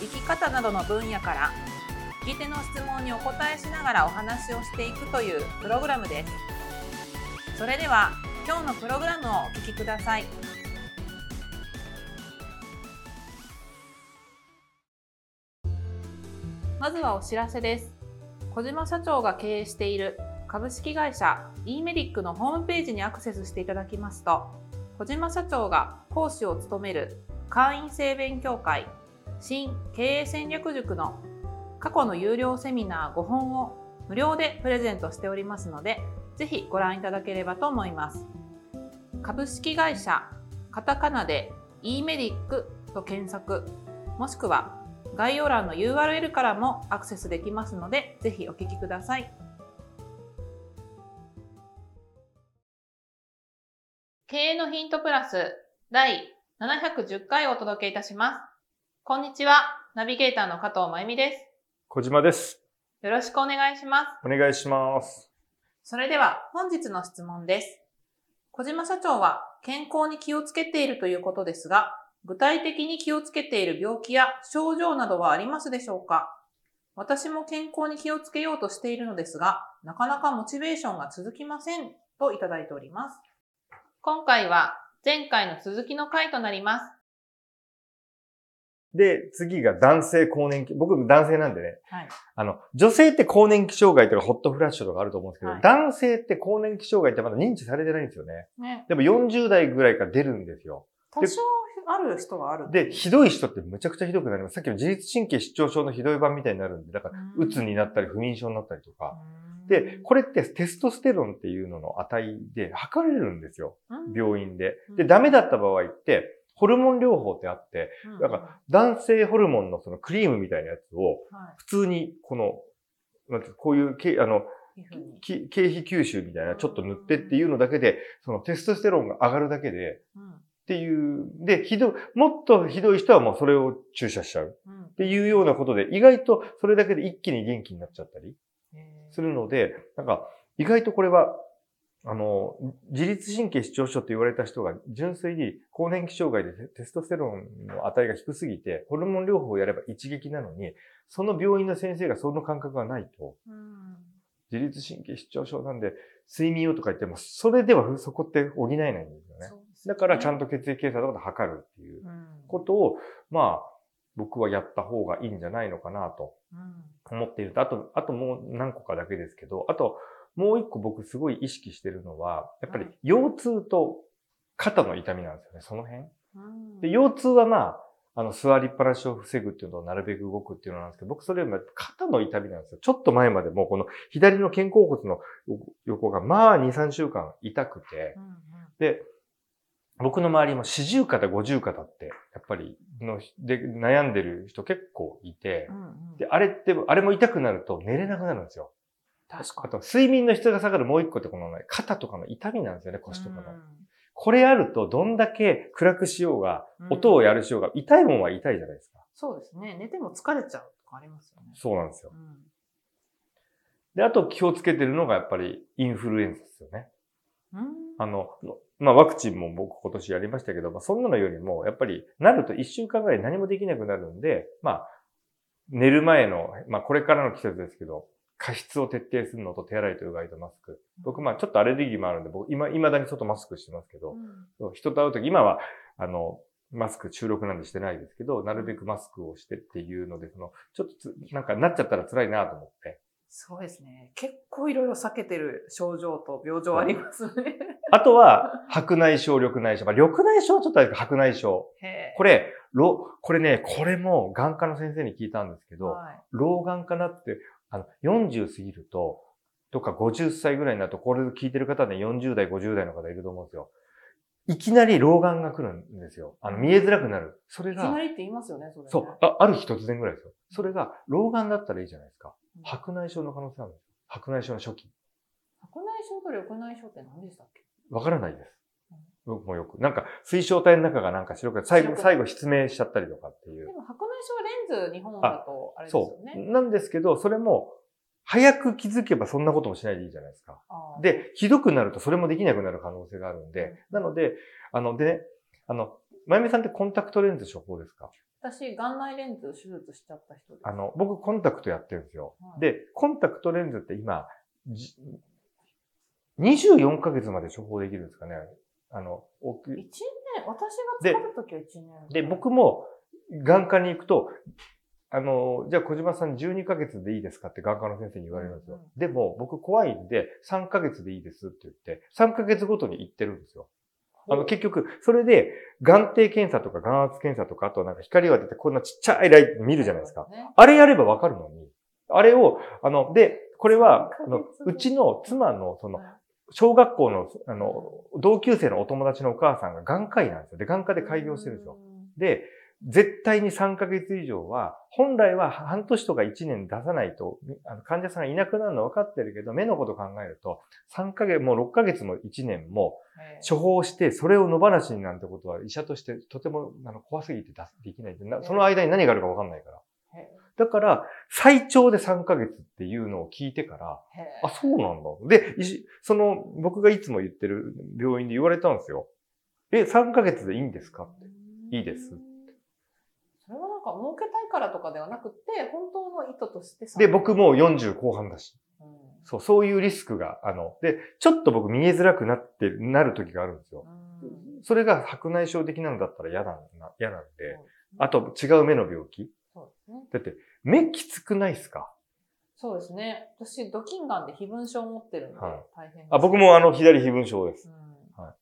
生き方などの分野から聞き手の質問にお答えしながらお話をしていくというプログラムです。それでは今日のプログラムをお聞きください。まずはお知らせです。小島社長が経営している株式会社 e メリックのホームページにアクセスしていただきますと小島社長が講師を務める会員制勉強会新経営戦略塾の過去の有料セミナー5本を無料でプレゼントしておりますので、ぜひご覧いただければと思います。株式会社カタカナで e メディックと検索、もしくは概要欄の URL からもアクセスできますので、ぜひお聞きください。経営のヒントプラス第710回をお届けいたします。こんにちは。ナビゲーターの加藤真由美です。小島です。よろしくお願いします。お願いします。それでは本日の質問です。小島社長は健康に気をつけているということですが、具体的に気をつけている病気や症状などはありますでしょうか？私も健康に気をつけようとしているのですが、なかなかモチベーションが続きませんといただいております。今回は前回の続きの回となります。で、次が男性更年期。僕男性なんでね。はい。あの、女性って更年期障害とかホットフラッシュとかあると思うんですけど、はい、男性って更年期障害ってまだ認知されてないんですよね。ね。でも40代ぐらいから出るんですよ。多少ある人はあるで、ひどい人ってむちゃくちゃひどくなります。さっきの自律神経失調症のひどい版みたいになるんで、だから、うつになったり不眠症になったりとか。で、これってテストステロンっていうのの値で測れるんですよ。病院で。で、ダメだった場合って、ホルモン療法ってあって、だから男性ホルモンのそのクリームみたいなやつを、普通にこの、なんてこういう、あの、経費吸収みたいなちょっと塗ってっていうのだけで、そのテストステロンが上がるだけで、っていう、で、ひど、もっとひどい人はもうそれを注射しちゃう。っていうようなことで、意外とそれだけで一気に元気になっちゃったりするので、なんか、意外とこれはあの、自律神経失調症って言われた人が純粋に更年期障害でテストステロンの値が低すぎて、ホルモン療法をやれば一撃なのに、その病院の先生がその感覚がないと、自律神経失調症なんで睡眠をとか言っても、それではそこって補えないんですよね。ね。だからちゃんと血液検査とかで測るっていうことを、まあ、僕はやった方がいいんじゃないのかなと思っていると、あと、あともう何個かだけですけど、あと、もう一個僕すごい意識してるのは、やっぱり腰痛と肩の痛みなんですよね、その辺。で腰痛はまあ、あの、座りっぱなしを防ぐっていうのをなるべく動くっていうのなんですけど、僕それよりも肩の痛みなんですよ。ちょっと前までもこの左の肩甲骨の横がまあ2、3週間痛くて、で、僕の周りも四十肩、五十肩って、やっぱりの、で、悩んでる人結構いて、で、あれって、あれも痛くなると寝れなくなるんですよ。確かあと、睡眠の質が下がるもう一個ってこの、ね、肩とかの痛みなんですよね、腰とかの。これあると、どんだけ暗くしようが、音をやるしようが、痛いもんは痛いじゃないですか。そうですね。寝ても疲れちゃうとかありますよね。そうなんですよ。で、あと気をつけてるのがやっぱりインフルエンザですよね。あの、まあワクチンも僕今年やりましたけど、まあそんなのよりも、やっぱりなると一週間ぐらい何もできなくなるんで、まあ、寝る前の、まあこれからの季節ですけど、加湿を徹底するのと手洗いとうがいとマスク。僕、まあちょっとアレルギーもあるんで、僕、今、未だに外マスクしてますけど、うん、人と会うとき、今は、あの、マスク収録なんでしてないですけど、なるべくマスクをしてっていうので、その、ちょっとなんかなっちゃったら辛いなと思って。そうですね。結構いろいろ避けてる症状と病状ありますね。あとは、白内障、緑内障。まあ、緑内障ちょっとあれか、白内障。これ、これね、これも眼科の先生に聞いたんですけど、はい、老眼かなってあの、40過ぎると、とか50歳ぐらいになると、これ聞いてる方ね、40代、50代の方いると思うんですよ。いきなり老眼が来るんですよ。あの、見えづらくなる。それがいきな、りって言いますよね、それ、ね。そう、あある日突然ぐらいですよ。それが、老眼だったらいいじゃないですか。うん。白内障の可能性あるんですよ。白内障の初期。白内障と緑内障って何でしたっけ？わからないですうん。僕もよく。なんか、水晶体の中がなんか白くて、最後、最後失明しちゃったりとかっていうで。も白内障レンズ日本だとあれですそう。よね。なんですけど、それも、早く気づけばそんなこともしないでいいじゃないですか。で、ひどくなるとそれもできなくなる可能性があるんで、うんなので、あの、でね、あの、まゆみさんってコンタクトレンズ処方ですか？私、眼内レンズ手術しちゃった人です。あの、僕コンタクトやってるんですよ。はいで、コンタクトレンズって今、じ24ヶ月まで処方できるんですかね？あの、大きい1年、私が使った時は1年。で、僕も眼科に行くと、あの、じゃあ小島さん12ヶ月でいいですかって眼科の先生に言われるんですよ。うんうんでも僕怖いんで3ヶ月でいいですって言って、3ヶ月ごとに行ってるんですよ。あの、結局、それで、眼底検査とか眼圧検査とか、あとなんか光を当ててこんなちっちゃいライト見るじゃないですか。ね。あれやればわかるのに、あれを、あの、で、これは、あの3ヶ月、うちの妻の、その、はい小学校の、あの、同級生のお友達のお母さんが眼科医なんですよ。で、眼科で開業してるんですよ。。で、絶対に3ヶ月以上は、本来は半年とか1年出さないと、あの患者さんがいなくなるの分かってるけど、目のこと考えると、3ヶ月、もう6ヶ月も1年も処方して、それを野放しになんてことは医者としてとてもあの怖すぎて出すできないなその間に何があるか分かんないから。へだから、最長で3ヶ月っていうのを聞いてから、あ、そうなんだ。で、その、僕がいつも言ってる病院で言われたんですよ。え、3ヶ月でいいんですか？って。ーいいですそれはなんか儲けたいからとかではなくて、本当の意図としてさで、僕、も40後半だし。うんそう、そういうリスクが、あの、で、ちょっと僕見えづらくなって、なる時があるんですよ。うんそれが白内障的なのだったら嫌なんな、嫌なんで。そうあと、違う目の病気。だって、目きつくないっすか？そうですね。私、ドキンガンで非分症を持ってるんで、はい大変あ、僕もあの、左非分症です。うんはい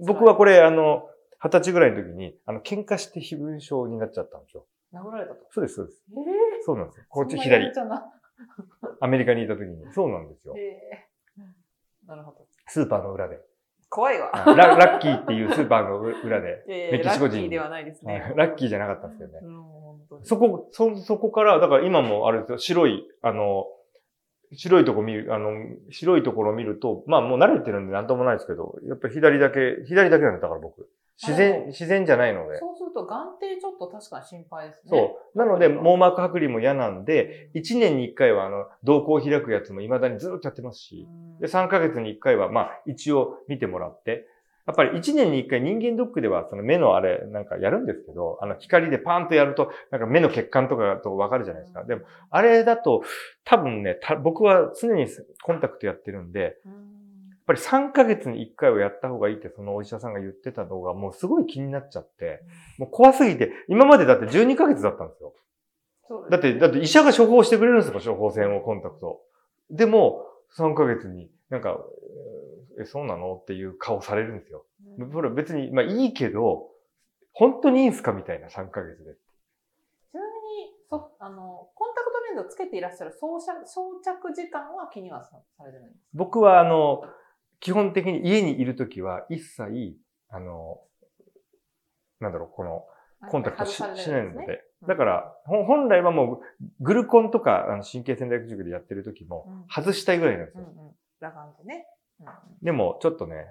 僕はこれ、あの、二十歳ぐらいの時に、あの、喧嘩して非分症になっちゃったんですよ。殴られたと。そうです、そうです。ええそうなんですよ。こっち左アメリカにいた時に。そうなんですよ。ええなるほど。スーパーの裏で。怖いわ。ララッキーっていうスーパーの 裏で。メキシコ人ラッキーではないですね。ラッキーじゃなかったんですけどね。そこ、そ、そこから、だから今もあれですよ、白い、あの、白いとこ見る、あの、白いところを見ると、まあもう慣れてるんでなんともないですけど、やっぱり左だけ、左だけなんだ、だから僕。自然、自然じゃないので。そうすると眼底ちょっと確かに心配ですね。そう。なので、網膜剥離も嫌なんで、1年に1回は、あの、瞳孔を開くやつも未だにずっとやってますし、で、3ヶ月に1回は、まあ、一応見てもらって、やっぱり1年に1回人間ドックでは、その目のあれ、なんかやるんですけど、あの、光でパーンとやると、なんか目の血管とかとわかるじゃないですか。でも、あれだと、多分ね、た僕は常にコンタクトやってるんで、ぱり3ヶ月に1回はやった方がいいってそのお医者さんが言ってたのがもうすごい気になっちゃって、もう怖すぎて、今までだって12ヶ月だったんですよ。だって、だって医者が処方してくれるんですよ、処方箋を、コンタクト。でも、3ヶ月に、なんか、え、そうなのっていう顔されるんですよ。うんそれ別に、まあいいけど、本当にいいんすかみたいな3ヶ月で。ちなみに、そ、あの、コンタクトレンズをつけていらっしゃる装着、装着時間は気にはさされてないんです僕は、あの、基本的に家にいるときは一切、あの、なんだろう、この、かコンタクトし,、しないねので。だから、ほ本来はもう、グルコンとか、あの神経戦略塾でやってる時もうん、外したいぐらいなんですよ。うんうん。裸眼でね。うんうんでも、ちょっとね、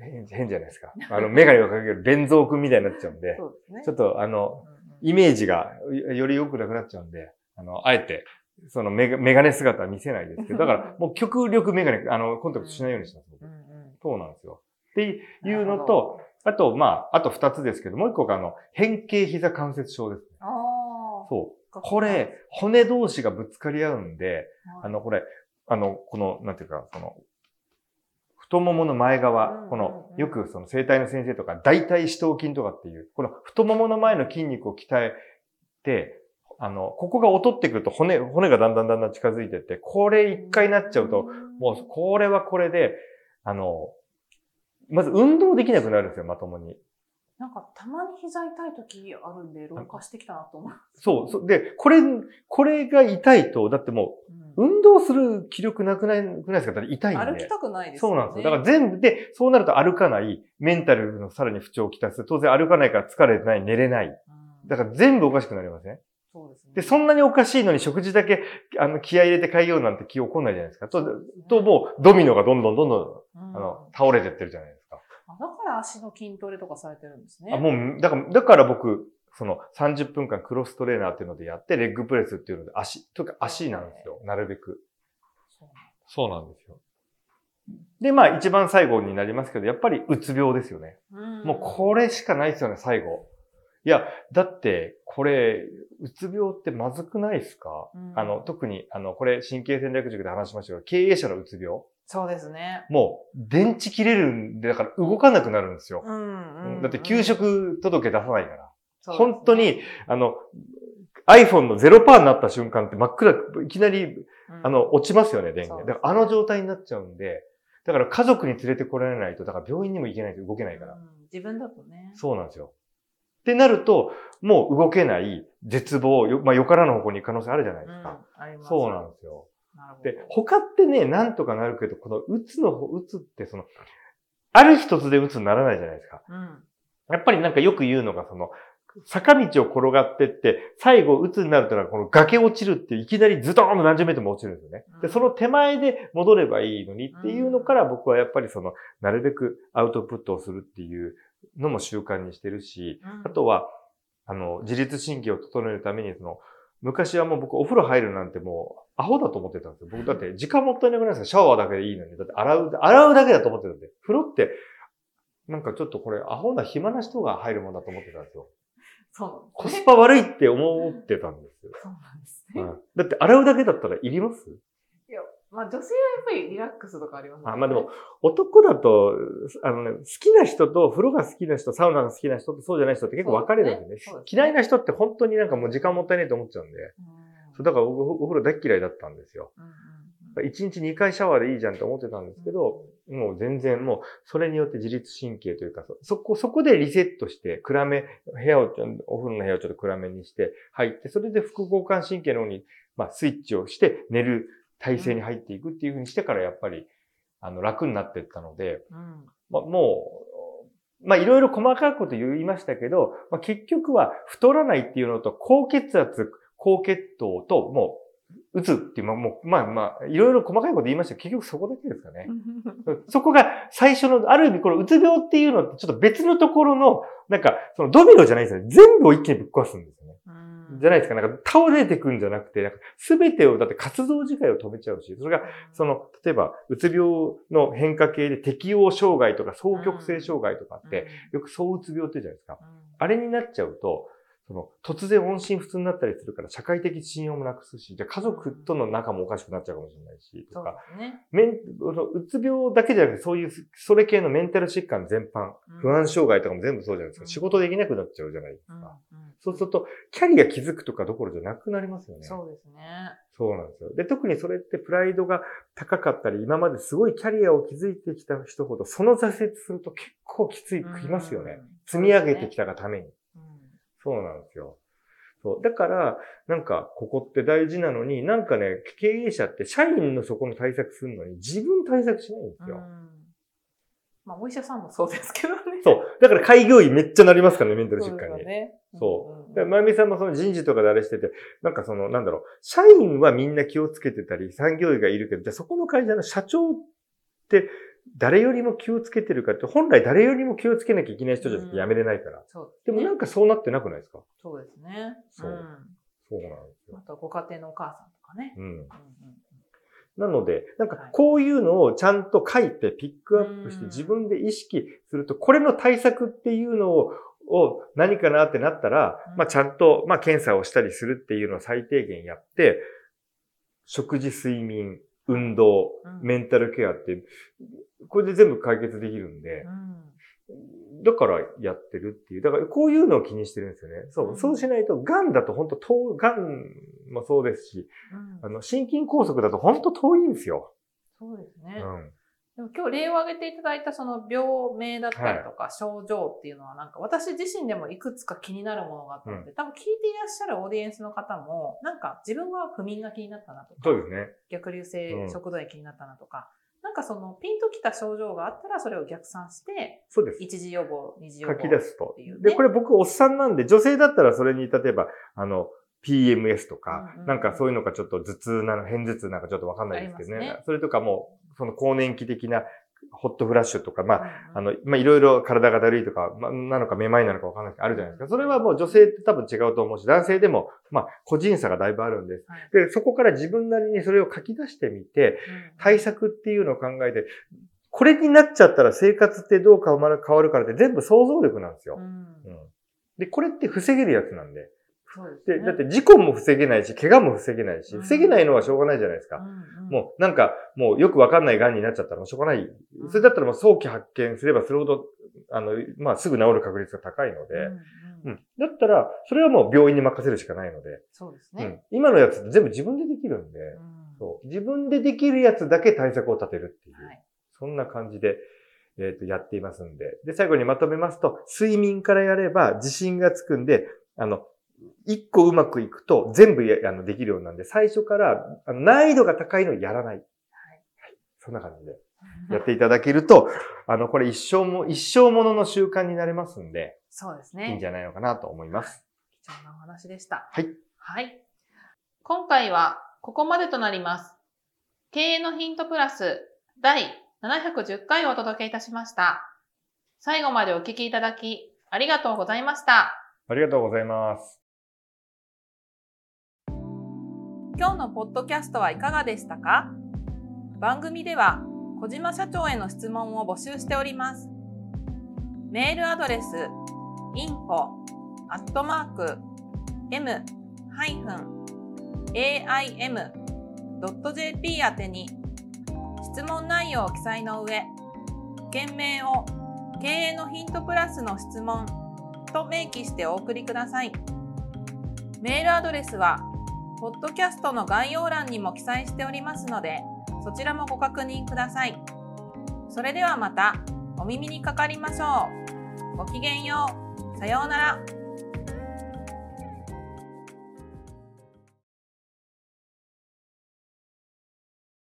変変じゃないですか。あの、メガネをかける連蔵君みたいになっちゃうんで、そうですね。ちょっとあの、イメージがよより良くなくなっちゃうんで、あの、あえて、そのメガメガネ姿は見せないですけど、だからもう極力メガネ、あの、コンタクトしないようにしてます。僕うんうんそうなんですよ。っていうのと、、あと、まあ、あと二つですけど、もう一個があの、変形膝関節症ですね。ああ。そう。これ、骨同士がぶつかり合うんで、はい、あの、これ、あの、この、なんていうか、その、太ももの前側、この、よくその生体の先生とか、大腿四頭筋とかっていう、この太ももの前の筋肉を鍛えて、あの、ここが劣ってくると骨、骨がだんだんだんだん近づいてって、これ一回なっちゃうと、もう、これはこれで、あの、まず運動できなくなるんですよ、まともに。なんか、たまに膝痛い時あるんで、老化してきたなと思う。そう、そうで、これ、これが痛いと、だってもう、うん運動する気力なくないくないですか？だって痛いんで。歩きたくないですそうなんですよ。だから全部で、そうなると歩かない、メンタルのさらに不調をきたす。当然歩かないから疲れてない、寝れない。うんだから全部おかしくなりますね。そうですね。で、そんなにおかしいのに食事だけ、あの、気合い入れて変えようなんて気起こんないじゃないですか。と、ともう、ドミノがどんどんどんどうん、ん、あの、倒れてってるじゃないですか。あだから足の筋トレとかされてるんですね。あもう、だから、だから僕、その30分間クロストレーナーっていうのでやって、レッグプレスっていうので足、というか足なんですよ。なるべく。そうなんですよ。で、まあ一番最後になりますけど、やっぱりうつ病ですよね。うんもうこれしかないですよね、最後。いや、だって、これ、うつ病ってまずくないですか、うんあの、特に、あの、これ、神経戦略塾で話しましたけど、経営者のうつ病？そうですね。もう、電池切れるんで、だから動かなくなるんですよ。うんうんだって、給食届け出さないから。ね本当に、あの、iPhone の0%になった瞬間って真っ暗、いきなり、うんあの、落ちますよね、電源。だから、あの状態になっちゃうんで、だから家族に連れてこられないと、だから病院にも行けないと動けないから。うん自分だとね。そうなんですよ。ってなると、もう動けない、絶望、よまあ、よからぬ方向に行く可能性あるじゃないですか。うんありますそうなんですよ。で、他ってね、なんとかなるけど、このうつの方、うつってその、ある一つでうつにならないじゃないですか。うん。やっぱりなんかよく言うのが、その、坂道を転がってって、最後、鬱になるというのは、この崖落ちるっていきなりズドーンと何十メートルも落ちるんですよね。で、その手前で戻ればいいのにっていうのから、僕はやっぱりその、なるべくアウトプットをするっていうのも習慣にしてるし、あとは、あの、自律神経を整えるために、その、昔はもう僕お風呂入るなんてもう、アホだと思ってたんですよ。僕だって時間もったいなくないですか？シャワーだけでいいのに。だって洗う、洗うだけだと思ってたんで。風呂って、なんかちょっとこれ、アホな暇な人が入るもんだと思ってたんですよ。そうなんコスですね。パ悪いって思ってたんですよ。そうなんですね。はいだって洗うだけだったらいります？まあ女性はやっぱりリラックスとかありますよね。あまあでも、男だと、あのね、好きな人と風呂が好きな人、サウナが好きな人とそうじゃない人って結構分かれるんでね。ですねですね。嫌いな人って本当になんかもう時間もったいないと思っちゃうんで。うん。そうだから僕おお風呂大っ嫌いだったんですよ。うんうん1日2回シャワーでいいじゃんって思ってたんですけど、もう全然もう、それによって自律神経というか、そそこ、そこでリセットして、暗め、部屋をちょ、お風呂の部屋をちょっと暗めにして入って、それで副交感神経の方に、まあ、スイッチをして寝る体勢に入っていくっていうふうにしてから、やっぱり、あの、楽になっていったので、うんまあ、もう、まあ、いろいろ細かいこと言いましたけど、まあ、結局は太らないっていうのと、高血圧、高血糖と、もう、打つっていう、まあ、もう、まあまあ、いろいろ細かいこと言いましたけど、結局そこだけですかね。そこが最初の、ある意味このうつ病っていうのってちょっと別のところの、なんか、そのドミノじゃないですよね。全部を一気にぶっ壊すんですよね。うんじゃないですか。なんか倒れてくんじゃなくて、なんか全てを、だって活動自体を止めちゃうし、それが、その、例えば、うつ病の変化系で適応障害とか双極性障害とかって、よく躁うつ病って言うじゃないですか。うんあれになっちゃうと、その、突然音信不通になったりするから、社会的信用もなくすし、じゃあ家族との仲もおかしくなっちゃうかもしれないし、とか、ですね。メン、うつ病だけじゃなくて、そういう、それ系のメンタル疾患全般、うん不安障害とかも全部そうじゃないですか。うん仕事できなくなっちゃうじゃないですうんか。うんそうすると、キャリア築くとかどころじゃなくなりますよね。そうですね。そうなんですよ。で、特にそれってプライドが高かったり、今まですごいキャリアを築いてきた人ほど、その挫折すると結構きつい、きますよね。積み上げてきたがために。うん。そうなんですよ。そう。だから、なんか、ここって大事なのに、なんかね、経営者って社員のそこの対策するのに、自分対策しないんですよ。うんまあ、お医者さんもそうですけどね。そう。だから開業医めっちゃなりますからね、メンタルそう疾患に。ですよね。そう。まゆみさんもその人事とかであれしてて、なんかその、なんだろう、社員はみんな気をつけてたり、産業医がいるけど、じゃあそこの会社の社長って、誰よりも気をつけてるかって、本来誰よりも気をつけなきゃいけない人じゃなくて辞めれないから。そうでもなんかそうなってなくないですか？そうですね。そうんそうなんですよ。あとご家庭のお母さんとかね。うん。うんうんなので、なんかはいこういうのをちゃんと書いてピックアップしてうん自分で意識すると、これの対策っていうのを、を何かなってなったらうん、まあちゃんと、まあ検査をしたりするっていうのを最低限やって、食事、睡眠、運動、うんメンタルケアって、これで全部解決できるんで、うんだからやってるっていう。だからこういうのを気にしてるんですよね。そうう。んそうしないと、癌だと本当遠、癌もそうですし、うんあの、心筋梗塞だと本当遠いんですよ。そうですね。うん。でも今日例を挙げていただいたその病名だったりとか症状っていうのはなんか私自身でもいくつか気になるものがあったので、多分聞いていらっしゃるオーディエンスの方もなんか自分は不眠が気になったなとか、そうですね。逆流性食道炎気になったなとか、なんかそのピンときた症状があったらそれを逆算して、そうです。一時予防、二次予防書き出すと。で、これ僕おっさんなんで、女性だったらそれに例えば、あの、PMS とか、なんかそういうのがちょっと頭痛なの、偏頭痛なんかちょっとわかんないですけどね。それとかもう、その更年期的なホットフラッシュとか、まあ、ああ、の、まあ、いろいろ体がだるいとか、まあ、なのかめまいなのかわかんないあるじゃないですか。それはもう女性って多分違うと思うし、男性でも、まあ、個人差がだいぶあるんです。はいで、そこから自分なりにそれを書き出してみて、対策っていうのを考えて、これになっちゃったら生活ってどう変わる変わるからって全部想像力なんですよう。んうんで、これって防げるやつなんで。で。だって事故も防げないし、怪我も防げないし、うん防げないのはしょうがないじゃないですか。もうなんか、もうよくわかんない癌になっちゃったらしょうがない。それだったらもう早期発見すればするほど、あの、まあすぐ治る確率が高いので、うん。だったら、それはもう病院に任せるしかないので、そうですね。うん。今のやつ全部自分でできるんで、うんそう。自分でできるやつだけ対策を立てるっていう。はいそんな感じで、えっ、と、やっていますんで。で、最後にまとめますと、睡眠からやれば自信がつくんで、あの、一個うまくいくと全部やあのできるようなんで、最初からあの難易度が高いのをやらない。はい。そんな感じでやっていただけると、あの、これ一生も、一生ものの習慣になれますんで、そうですいいんね。じゃないのかなと思います。貴重なお話でした。はい。はい。今回はここまでとなります。経営のヒントプラス第710回をお届けいたしました。最後までお聞きいただきありがとうございました。ありがとうございます。今日のポッドキャストはいかがでしたか？番組では小島社長への質問を募集しております。メールアドレス info アットマーク m-aim.jp 宛てに質問内容を記載の上、件名を経営のヒントプラスの質問と明記してお送りください。メールアドレスはポッドキャストの概要欄にも記載しておりますので、そちらもご確認ください。それではまたお耳にかかりましょう。ごきげんよう。さようなら。